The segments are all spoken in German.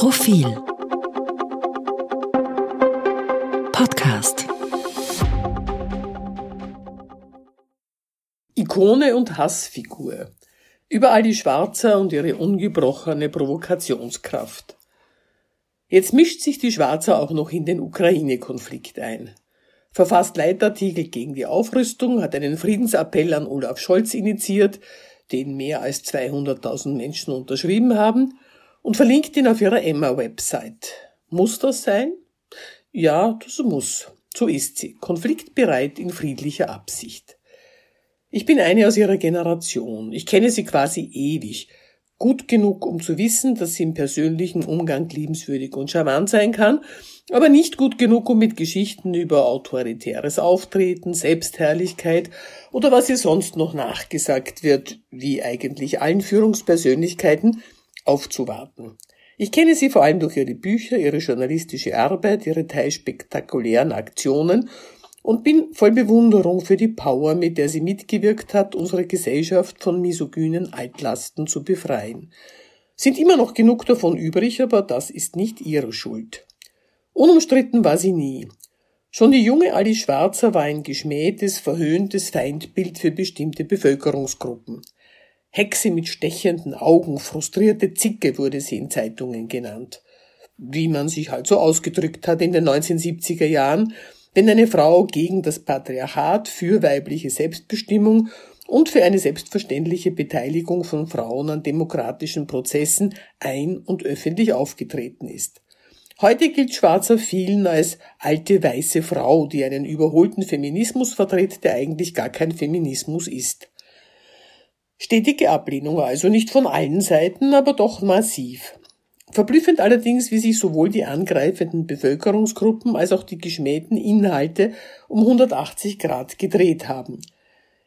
Profil Podcast Ikone und Hassfigur. Überall die Schwarzer und ihre ungebrochene Provokationskraft. Jetzt mischt sich die Schwarzer auch noch in den Ukraine-Konflikt ein. Verfasst Leitartikel gegen die Aufrüstung, hat einen Friedensappell an Olaf Scholz initiiert, den mehr als 200.000 Menschen unterschrieben haben, und verlinkt ihn auf ihrer Emma-Website. Muss das sein? Ja, das muss. So ist sie. Konfliktbereit in friedlicher Absicht. Ich bin eine aus ihrer Generation. Ich kenne sie quasi ewig. Gut genug, um zu wissen, dass sie im persönlichen Umgang liebenswürdig und charmant sein kann, aber nicht gut genug, um mit Geschichten über autoritäres Auftreten, Selbstherrlichkeit oder was ihr sonst noch nachgesagt wird, wie eigentlich allen Führungspersönlichkeiten, aufzuwarten. Ich kenne sie vor allem durch ihre Bücher, ihre journalistische Arbeit, ihre teils spektakulären Aktionen und bin voll Bewunderung für die Power, mit der sie mitgewirkt hat, unsere Gesellschaft von misogynen Altlasten zu befreien. Sind immer noch genug davon übrig, aber das ist nicht ihre Schuld. Unumstritten war sie nie. Schon die junge Alice Schwarzer war ein geschmähtes, verhöhntes Feindbild für bestimmte Bevölkerungsgruppen. Hexe mit stechenden Augen, frustrierte Zicke wurde sie in Zeitungen genannt. Wie man sich halt so ausgedrückt hat in den 1970er Jahren, wenn eine Frau gegen das Patriarchat für weibliche Selbstbestimmung und für eine selbstverständliche Beteiligung von Frauen an demokratischen Prozessen ein- und öffentlich aufgetreten ist. Heute gilt Schwarzer vielen als alte weiße Frau, die einen überholten Feminismus vertritt, der eigentlich gar kein Feminismus ist. Stetige Ablehnung also nicht von allen Seiten, aber doch massiv. Verblüffend allerdings, wie sich sowohl die angreifenden Bevölkerungsgruppen als auch die geschmähten Inhalte um 180 Grad gedreht haben.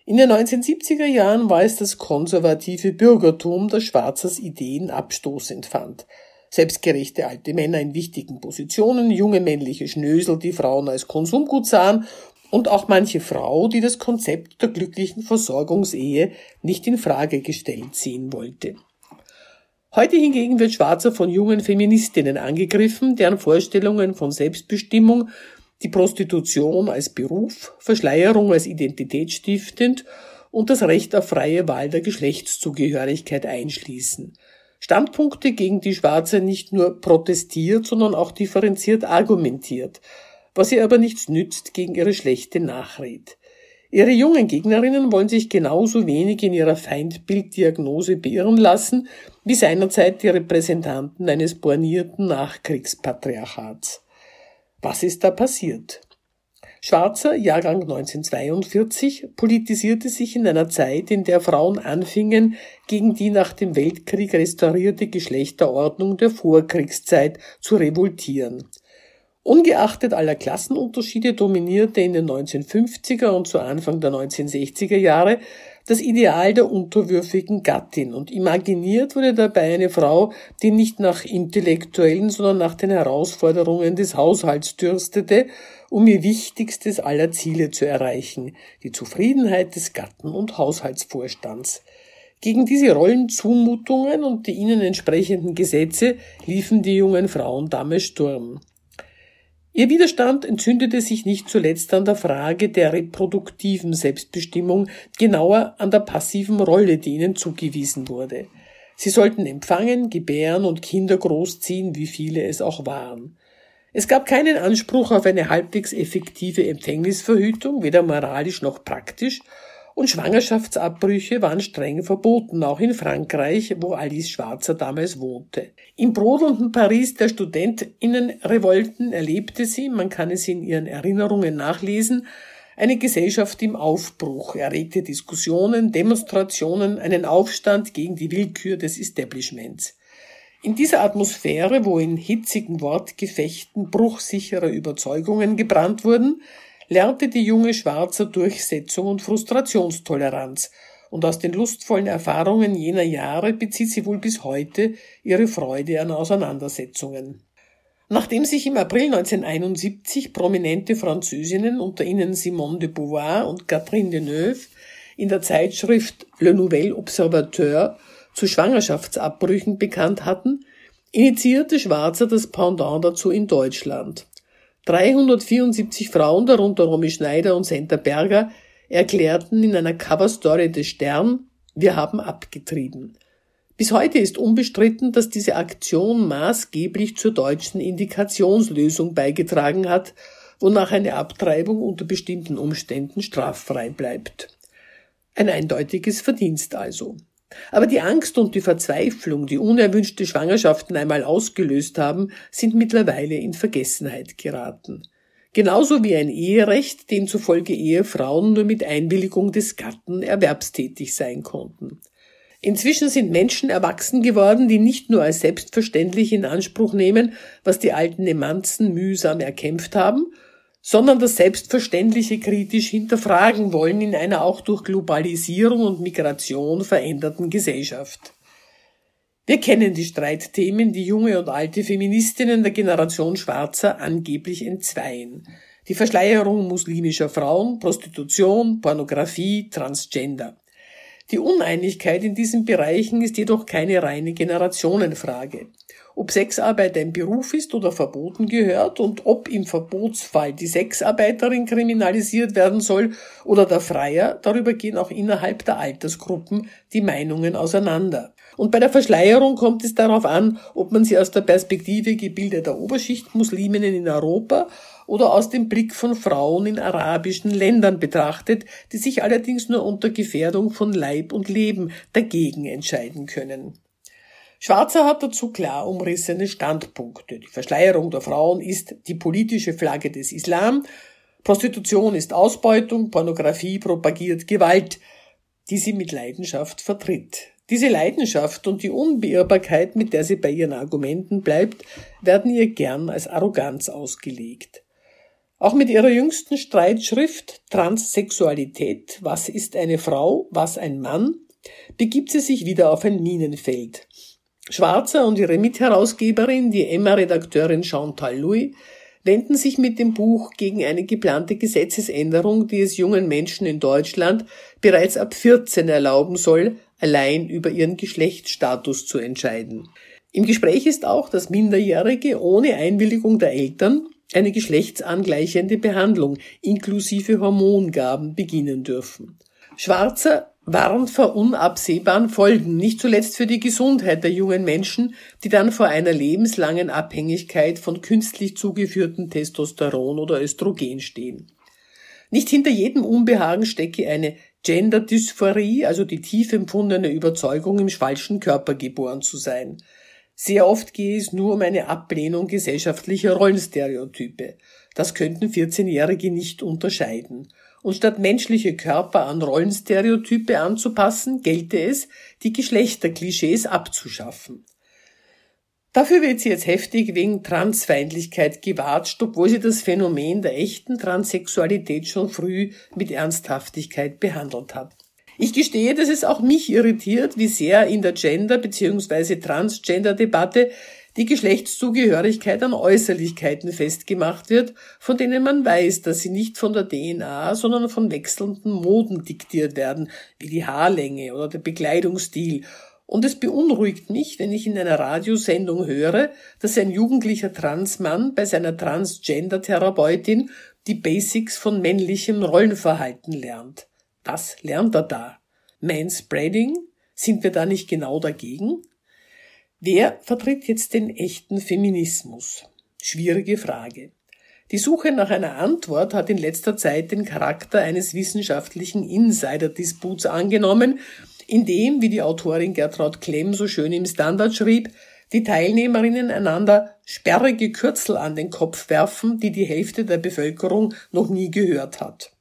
In den 1970er Jahren war es das konservative Bürgertum, das Schwarzers Ideen abstoßend fand. Selbstgerechte alte Männer in wichtigen Positionen, junge männliche Schnösel, die Frauen als Konsumgut sahen und auch manche Frau, die das Konzept der glücklichen Versorgungsehe nicht in Frage gestellt sehen wollte. Heute hingegen wird Schwarzer von jungen Feministinnen angegriffen, deren Vorstellungen von Selbstbestimmung die Prostitution als Beruf, Verschleierung als identitätsstiftend und das Recht auf freie Wahl der Geschlechtszugehörigkeit einschließen. Standpunkte, gegen die Schwarzer nicht nur protestiert, sondern auch differenziert argumentiert was ihr aber nichts nützt gegen ihre schlechte Nachred. Ihre jungen Gegnerinnen wollen sich genauso wenig in ihrer Feindbilddiagnose beirren lassen, wie seinerzeit die Repräsentanten eines bornierten Nachkriegspatriarchats. Was ist da passiert? Schwarzer, Jahrgang 1942, politisierte sich in einer Zeit, in der Frauen anfingen, gegen die nach dem Weltkrieg restaurierte Geschlechterordnung der Vorkriegszeit zu revoltieren. Ungeachtet aller Klassenunterschiede dominierte in den 1950er und zu Anfang der 1960er Jahre das Ideal der unterwürfigen Gattin und imaginiert wurde dabei eine Frau, die nicht nach intellektuellen, sondern nach den Herausforderungen des Haushalts dürstete, um ihr wichtigstes aller Ziele zu erreichen, die Zufriedenheit des Gatten und Haushaltsvorstands. Gegen diese Rollenzumutungen und die ihnen entsprechenden Gesetze liefen die jungen Frauen damals Sturm. Ihr Widerstand entzündete sich nicht zuletzt an der Frage der reproduktiven Selbstbestimmung, genauer an der passiven Rolle, die ihnen zugewiesen wurde. Sie sollten empfangen, gebären und Kinder großziehen, wie viele es auch waren. Es gab keinen Anspruch auf eine halbwegs effektive Empfängnisverhütung, weder moralisch noch praktisch, und Schwangerschaftsabbrüche waren streng verboten, auch in Frankreich, wo Alice Schwarzer damals wohnte. Im brodelnden Paris der Studentinnenrevolten erlebte sie, man kann es in ihren Erinnerungen nachlesen, eine Gesellschaft im Aufbruch, erregte Diskussionen, Demonstrationen, einen Aufstand gegen die Willkür des Establishments. In dieser Atmosphäre, wo in hitzigen Wortgefechten bruchsichere Überzeugungen gebrannt wurden, lernte die junge Schwarzer Durchsetzung und Frustrationstoleranz, und aus den lustvollen Erfahrungen jener Jahre bezieht sie wohl bis heute ihre Freude an Auseinandersetzungen. Nachdem sich im April 1971 prominente Französinnen, unter ihnen Simone de Beauvoir und Catherine Deneuve, in der Zeitschrift Le Nouvel Observateur zu Schwangerschaftsabbrüchen bekannt hatten, initiierte Schwarzer das Pendant dazu in Deutschland. 374 Frauen, darunter Romy Schneider und Senta Berger, erklärten in einer Coverstory des Stern, wir haben abgetrieben. Bis heute ist unbestritten, dass diese Aktion maßgeblich zur deutschen Indikationslösung beigetragen hat, wonach eine Abtreibung unter bestimmten Umständen straffrei bleibt. Ein eindeutiges Verdienst also. Aber die Angst und die Verzweiflung, die unerwünschte Schwangerschaften einmal ausgelöst haben, sind mittlerweile in Vergessenheit geraten. Genauso wie ein Eherecht, demzufolge Ehefrauen nur mit Einwilligung des Gatten erwerbstätig sein konnten. Inzwischen sind Menschen erwachsen geworden, die nicht nur als selbstverständlich in Anspruch nehmen, was die alten Emanzen mühsam erkämpft haben, sondern das Selbstverständliche kritisch hinterfragen wollen in einer auch durch Globalisierung und Migration veränderten Gesellschaft. Wir kennen die Streitthemen, die junge und alte Feministinnen der Generation Schwarzer angeblich entzweien. Die Verschleierung muslimischer Frauen, Prostitution, Pornografie, Transgender. Die Uneinigkeit in diesen Bereichen ist jedoch keine reine Generationenfrage ob Sexarbeit ein Beruf ist oder verboten gehört und ob im Verbotsfall die Sexarbeiterin kriminalisiert werden soll oder der Freier, darüber gehen auch innerhalb der Altersgruppen die Meinungen auseinander. Und bei der Verschleierung kommt es darauf an, ob man sie aus der Perspektive gebildeter Oberschicht Musliminnen in Europa oder aus dem Blick von Frauen in arabischen Ländern betrachtet, die sich allerdings nur unter Gefährdung von Leib und Leben dagegen entscheiden können. Schwarzer hat dazu klar umrissene Standpunkte. Die Verschleierung der Frauen ist die politische Flagge des Islam, Prostitution ist Ausbeutung, Pornografie propagiert Gewalt, die sie mit Leidenschaft vertritt. Diese Leidenschaft und die Unbeirrbarkeit, mit der sie bei ihren Argumenten bleibt, werden ihr gern als Arroganz ausgelegt. Auch mit ihrer jüngsten Streitschrift Transsexualität, was ist eine Frau, was ein Mann, begibt sie sich wieder auf ein Minenfeld. Schwarzer und ihre Mitherausgeberin, die Emma-Redakteurin Chantal Louis, wenden sich mit dem Buch gegen eine geplante Gesetzesänderung, die es jungen Menschen in Deutschland bereits ab 14 erlauben soll, allein über ihren Geschlechtsstatus zu entscheiden. Im Gespräch ist auch, dass Minderjährige ohne Einwilligung der Eltern eine geschlechtsangleichende Behandlung inklusive Hormongaben beginnen dürfen. Schwarzer warnt vor unabsehbaren Folgen, nicht zuletzt für die Gesundheit der jungen Menschen, die dann vor einer lebenslangen Abhängigkeit von künstlich zugeführten Testosteron oder Östrogen stehen. Nicht hinter jedem Unbehagen stecke eine Gender-Dysphorie, also die tief empfundene Überzeugung, im falschen Körper geboren zu sein. Sehr oft gehe es nur um eine Ablehnung gesellschaftlicher Rollenstereotype. Das könnten 14-Jährige nicht unterscheiden und statt menschliche Körper an Rollenstereotype anzupassen, gelte es, die Geschlechterklischees abzuschaffen. Dafür wird sie jetzt heftig wegen Transfeindlichkeit gewatscht, obwohl sie das Phänomen der echten Transsexualität schon früh mit Ernsthaftigkeit behandelt hat. Ich gestehe, dass es auch mich irritiert, wie sehr in der Gender- bzw. Transgender-Debatte die Geschlechtszugehörigkeit an Äußerlichkeiten festgemacht wird, von denen man weiß, dass sie nicht von der DNA, sondern von wechselnden Moden diktiert werden, wie die Haarlänge oder der Bekleidungsstil. Und es beunruhigt mich, wenn ich in einer Radiosendung höre, dass ein jugendlicher Transmann bei seiner Transgender-Therapeutin die Basics von männlichem Rollenverhalten lernt. Was lernt er da? Manspreading? Sind wir da nicht genau dagegen? Wer vertritt jetzt den echten Feminismus? Schwierige Frage. Die Suche nach einer Antwort hat in letzter Zeit den Charakter eines wissenschaftlichen Insider-Disputs angenommen, in dem, wie die Autorin Gertraud Klemm so schön im Standard schrieb, die Teilnehmerinnen einander sperrige Kürzel an den Kopf werfen, die die Hälfte der Bevölkerung noch nie gehört hat.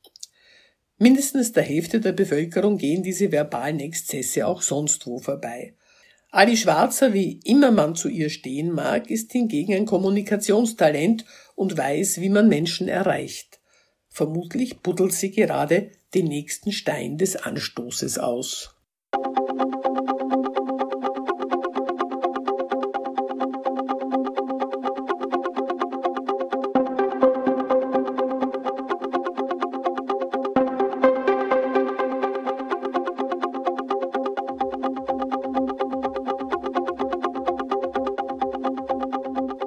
Mindestens der Hälfte der Bevölkerung gehen diese verbalen Exzesse auch sonst wo vorbei. Ali Schwarzer, wie immer man zu ihr stehen mag, ist hingegen ein Kommunikationstalent und weiß, wie man Menschen erreicht. Vermutlich buddelt sie gerade den nächsten Stein des Anstoßes aus.